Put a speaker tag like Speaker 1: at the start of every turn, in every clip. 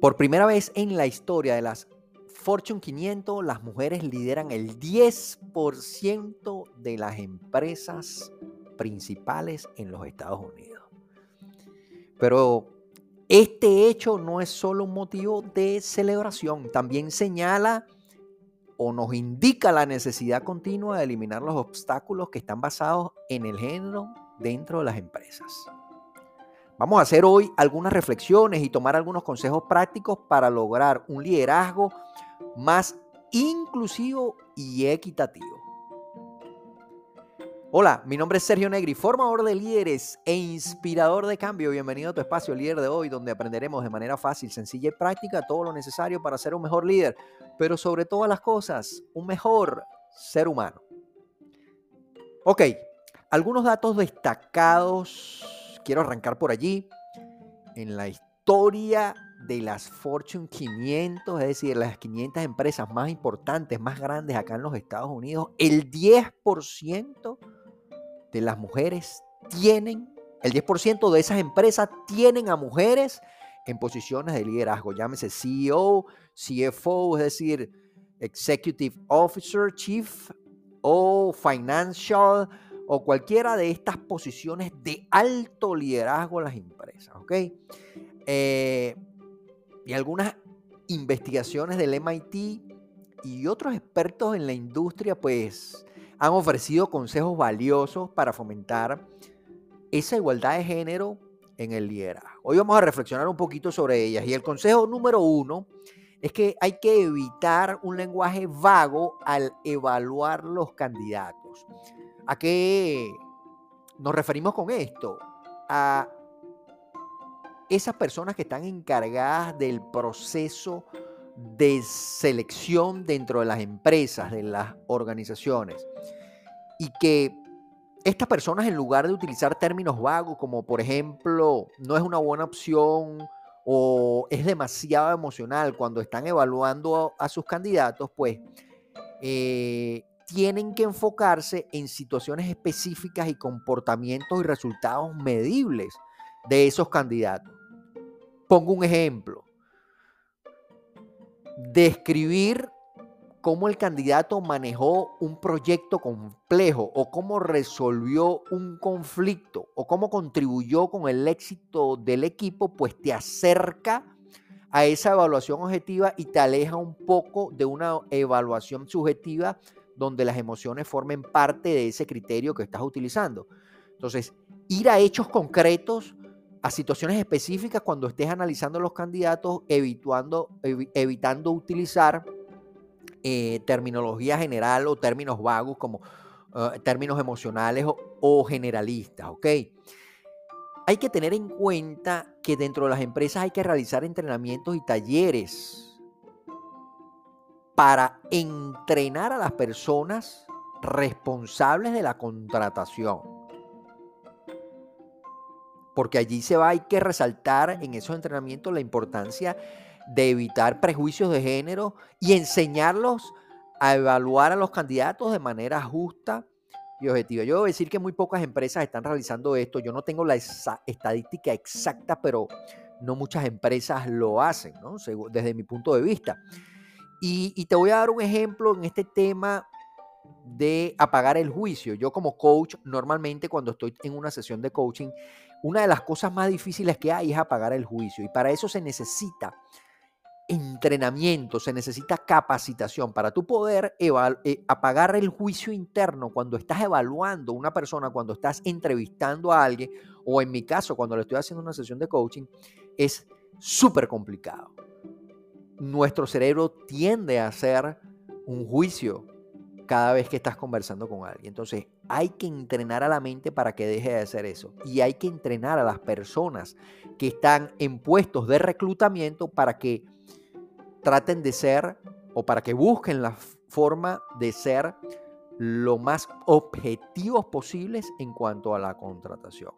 Speaker 1: Por primera vez en la historia de las Fortune 500, las mujeres lideran el 10% de las empresas principales en los Estados Unidos. Pero este hecho no es solo un motivo de celebración, también señala o nos indica la necesidad continua de eliminar los obstáculos que están basados en el género dentro de las empresas. Vamos a hacer hoy algunas reflexiones y tomar algunos consejos prácticos para lograr un liderazgo más inclusivo y equitativo. Hola, mi nombre es Sergio Negri, formador de líderes e inspirador de cambio. Bienvenido a tu espacio líder de hoy, donde aprenderemos de manera fácil, sencilla y práctica todo lo necesario para ser un mejor líder, pero sobre todas las cosas, un mejor ser humano. Ok, algunos datos destacados quiero arrancar por allí. En la historia de las Fortune 500, es decir, las 500 empresas más importantes, más grandes acá en los Estados Unidos, el 10% de las mujeres tienen, el 10% de esas empresas tienen a mujeres en posiciones de liderazgo, llámese CEO, CFO, es decir, Executive Officer, Chief o Financial o cualquiera de estas posiciones de alto liderazgo en las empresas, ¿ok? Eh, y algunas investigaciones del MIT y otros expertos en la industria, pues, han ofrecido consejos valiosos para fomentar esa igualdad de género en el liderazgo. Hoy vamos a reflexionar un poquito sobre ellas. Y el consejo número uno es que hay que evitar un lenguaje vago al evaluar los candidatos. ¿A qué nos referimos con esto? A esas personas que están encargadas del proceso de selección dentro de las empresas, de las organizaciones, y que estas personas en lugar de utilizar términos vagos como por ejemplo no es una buena opción o es demasiado emocional cuando están evaluando a, sus candidatos, pues eh, tienen que enfocarse en situaciones específicas y comportamientos y resultados medibles de esos candidatos. Pongo un ejemplo. Describir cómo el candidato manejó un proyecto complejo o cómo resolvió un conflicto o cómo contribuyó con el éxito del equipo, pues te acerca a esa evaluación objetiva y te aleja un poco de una evaluación subjetiva donde las emociones formen parte de ese criterio que estás utilizando. Entonces, ir a hechos concretos, a situaciones específicas cuando estés analizando los candidatos, evitando, evitando utilizar eh, terminología general o términos vagos como eh, términos emocionales o, generalistas, ¿ok? Hay que tener en cuenta que dentro de las empresas hay que realizar entrenamientos y talleres para entrenar a las personas responsables de la contratación. Porque allí se va, hay que resaltar en esos entrenamientos la importancia de evitar prejuicios de género y enseñarlos a evaluar a los candidatos de manera justa y objetiva. Yo debo decir que muy pocas empresas están realizando esto. Yo no tengo la estadística exacta, pero no muchas empresas lo hacen, ¿no? desde mi punto de vista. Y, te voy a dar un ejemplo en este tema de apagar el juicio. Yo como coach, normalmente cuando estoy en una sesión de coaching, una de las cosas más difíciles que hay es apagar el juicio. Y para eso se necesita entrenamiento, se necesita capacitación para tú poder eh, apagar el juicio interno cuando estás evaluando una persona, cuando estás entrevistando a alguien, o en mi caso, cuando le estoy haciendo una sesión de coaching, es súper complicado nuestro cerebro tiende a hacer un juicio cada vez que estás conversando con alguien. Entonces, hay que entrenar a la mente para que deje de hacer eso. Y hay que entrenar a las personas que están en puestos de reclutamiento para que traten de ser o para que busquen la forma de ser lo más objetivos posibles en cuanto a la contratación.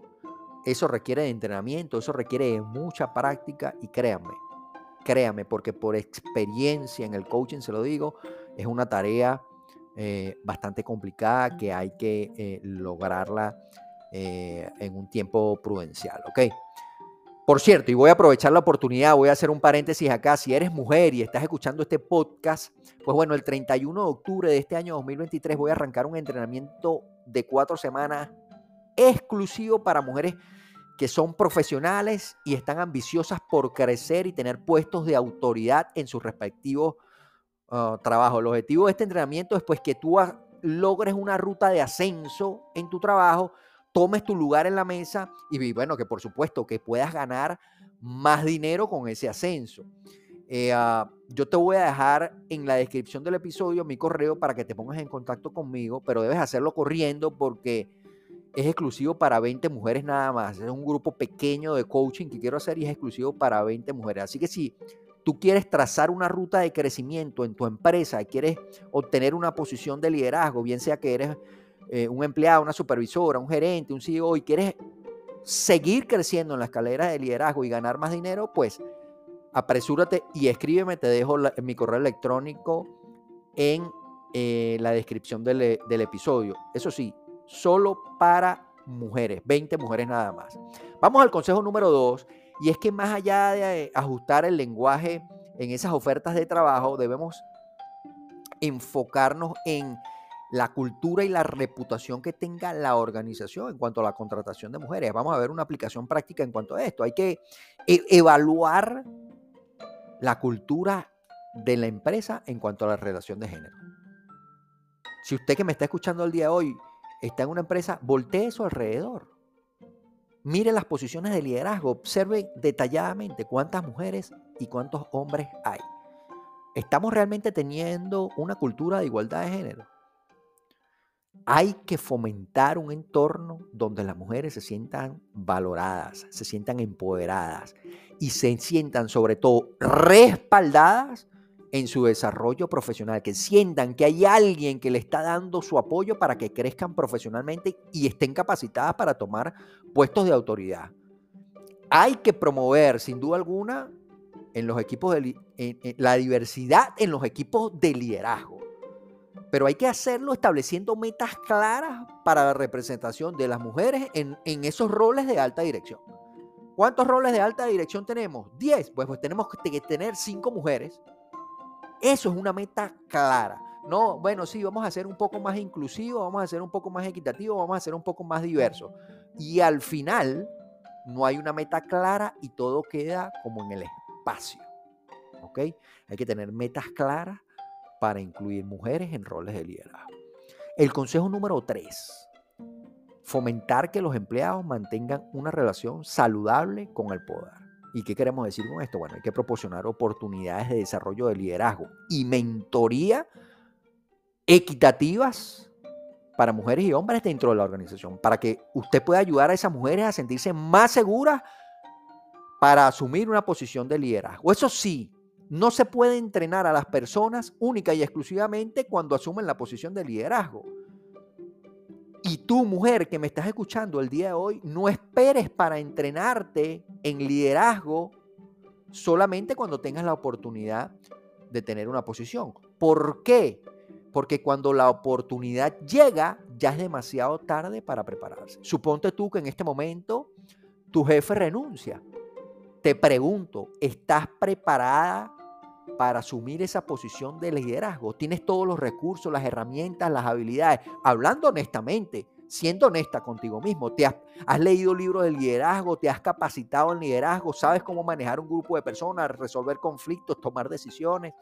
Speaker 1: Eso requiere de entrenamiento, eso requiere de mucha práctica y créanme, Créame, porque por experiencia en el coaching, se lo digo, es una tarea eh, bastante complicada que hay que eh, lograrla eh, en un tiempo prudencial, ¿ok? Por cierto, y voy a aprovechar la oportunidad, voy a hacer un paréntesis acá, si eres mujer y estás escuchando este podcast, pues bueno, el 31 de octubre de este año 2023 voy a arrancar un entrenamiento de cuatro semanas exclusivo para mujeres que son profesionales y están ambiciosas por crecer y tener puestos de autoridad en sus respectivos uh, trabajos. El objetivo de este entrenamiento es pues que tú logres una ruta de ascenso en tu trabajo, tomes tu lugar en la mesa y bueno, que por supuesto que puedas ganar más dinero con ese ascenso. Eh, ah, yo te voy a dejar en la descripción del episodio mi correo para que te pongas en contacto conmigo, pero debes hacerlo corriendo porque es exclusivo para 20 mujeres nada más. Es un grupo pequeño de coaching que quiero hacer y es exclusivo para 20 mujeres. Así que si tú quieres trazar una ruta de crecimiento en tu empresa, quieres obtener una posición de liderazgo, bien sea que eres eh, un empleado, una supervisora, un gerente, un CEO y quieres seguir creciendo en la escalera de liderazgo y ganar más dinero, pues apresúrate y escríbeme. Te dejo mi correo electrónico en eh, la descripción del, del episodio. Eso sí, solo para mujeres, 20 mujeres nada más. Vamos al consejo número 2 y es que más allá de ajustar el lenguaje en esas ofertas de trabajo, debemos enfocarnos en la cultura y la reputación que tenga la organización en cuanto a la contratación de mujeres. Vamos a ver una aplicación práctica en cuanto a esto. Hay que e-, evaluar la cultura de la empresa en cuanto a la relación de género. Si usted que me está escuchando el día de hoy está en una empresa, voltee su alrededor. Mire las posiciones de liderazgo, observe detalladamente cuántas mujeres y cuántos hombres hay. ¿Estamos realmente teniendo una cultura de igualdad de género? Hay que fomentar un entorno donde las mujeres se sientan valoradas, se sientan empoderadas y se sientan sobre todo respaldadas en su desarrollo profesional, que sientan que hay alguien que le está dando su apoyo para que crezcan profesionalmente y estén capacitadas para tomar puestos de autoridad. Hay que promover, sin duda alguna, en los equipos de, la diversidad en los equipos de liderazgo. Pero hay que hacerlo estableciendo metas claras para la representación de las mujeres en, en esos roles de alta dirección. ¿Cuántos roles de alta dirección tenemos? 10. Pues, pues tenemos que tener 5 mujeres eso es una meta clara. No, bueno, sí, vamos a ser un poco más inclusivo, vamos a ser un poco más equitativo, vamos a ser un poco más diverso. Y al final no hay una meta clara y todo queda como en el espacio. ¿Ok? Hay que tener metas claras para incluir mujeres en roles de liderazgo. El consejo número tres, fomentar que los empleados mantengan una relación saludable con el poder. ¿Y qué queremos decir con esto? Bueno, hay que proporcionar oportunidades de desarrollo de liderazgo y mentoría equitativas para mujeres y hombres dentro de la organización, para que usted pueda ayudar a esas mujeres a sentirse más seguras para asumir una posición de liderazgo. Eso sí, no se puede entrenar a las personas única y exclusivamente cuando asumen la posición de liderazgo. Y tú, mujer que me estás escuchando el día de hoy, no esperes para entrenarte en liderazgo solamente cuando tengas la oportunidad de tener una posición. ¿Por qué? Porque cuando la oportunidad llega, ya es demasiado tarde para prepararse. Suponte tú que en este momento tu jefe renuncia. Te pregunto, ¿estás preparada para asumir esa posición de liderazgo. Tienes todos los recursos, las herramientas, las habilidades. Hablando honestamente, siendo honesta contigo mismo. Te has, leído libros de liderazgo, te has capacitado en liderazgo, sabes cómo manejar un grupo de personas, resolver conflictos, tomar decisiones.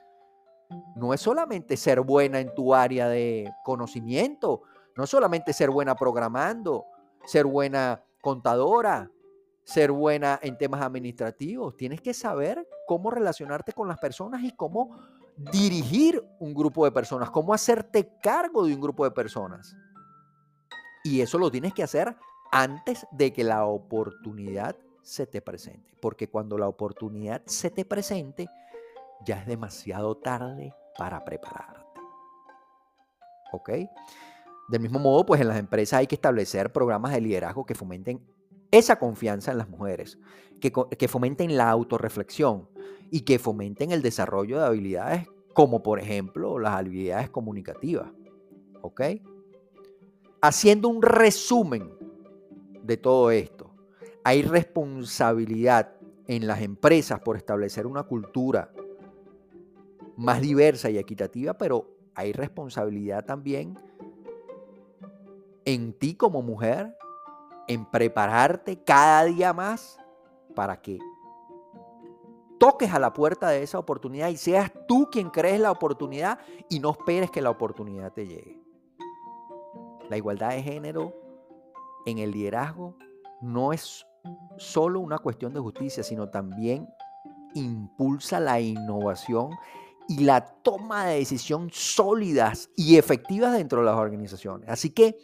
Speaker 1: No es solamente ser buena en tu área de conocimiento, no es solamente ser buena programando, ser buena contadora, ser buena en temas administrativos. Tienes que saber cómo relacionarte con las personas y cómo dirigir un grupo de personas, cómo hacerte cargo de un grupo de personas. Y eso lo tienes que hacer antes de que la oportunidad se te presente. Porque cuando la oportunidad se te presente, ya es demasiado tarde para prepararte. ¿Ok? Del mismo modo, pues en las empresas hay que establecer programas de liderazgo que fomenten esa confianza en las mujeres, que, fomenten la autorreflexión y que fomenten el desarrollo de habilidades como por ejemplo las habilidades comunicativas. ¿Ok? Haciendo un resumen de todo esto, hay responsabilidad en las empresas por establecer una cultura más diversa y equitativa, pero hay responsabilidad también en ti como mujer, en prepararte cada día más para que toques a la puerta de esa oportunidad y seas tú quien crees la oportunidad y no esperes que la oportunidad te llegue. La igualdad de género en el liderazgo no es solo una cuestión de justicia, sino también impulsa la innovación y la toma de decisión sólidas y efectivas dentro de las organizaciones. Así que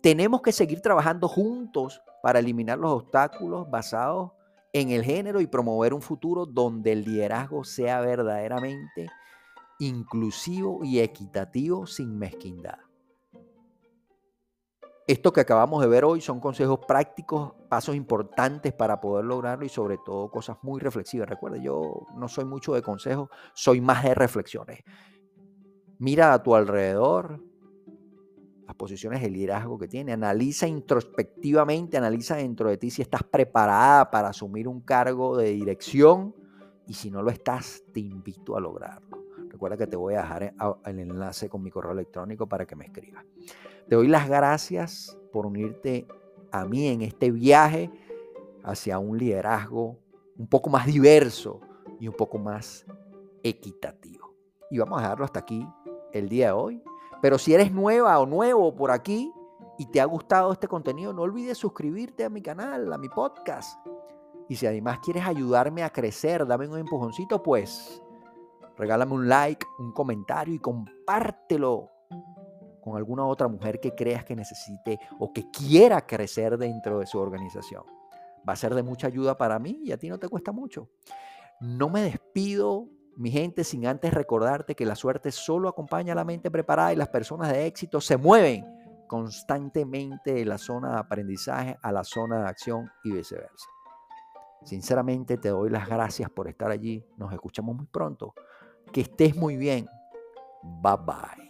Speaker 1: tenemos que seguir trabajando juntos para eliminar los obstáculos basados en el género y promover un futuro donde el liderazgo sea verdaderamente inclusivo y equitativo sin mezquindad. Esto que acabamos de ver hoy son consejos prácticos, pasos importantes para poder lograrlo y sobre todo cosas muy reflexivas. Recuerda, yo no soy mucho de consejos, soy más de reflexiones. Mira a tu alrededor posiciones de liderazgo que tiene, analiza introspectivamente, analiza dentro de ti si estás preparada para asumir un cargo de dirección y si no lo estás, te invito a lograrlo. Recuerda que te voy a dejar el enlace con mi correo electrónico para que me escribas. Te doy las gracias por unirte a mí en este viaje hacia un liderazgo un poco más diverso y un poco más equitativo. Y vamos a dejarlo hasta aquí el día de hoy. Pero si eres nueva o nuevo por aquí y te ha gustado este contenido, no olvides suscribirte a mi canal, a mi podcast. Y si además quieres ayudarme a crecer, dame un empujoncito, pues regálame un like, un comentario y compártelo con alguna otra mujer que creas que necesite o que quiera crecer dentro de su organización. Va a ser de mucha ayuda para mí y a ti no te cuesta mucho. No me despido, mi gente, sin antes recordarte que la suerte solo acompaña a la mente preparada y las personas de éxito se mueven constantemente de la zona de aprendizaje a la zona de acción y viceversa. Sinceramente te doy las gracias por estar allí. Nos escuchamos muy pronto. Que estés muy bien. Bye bye.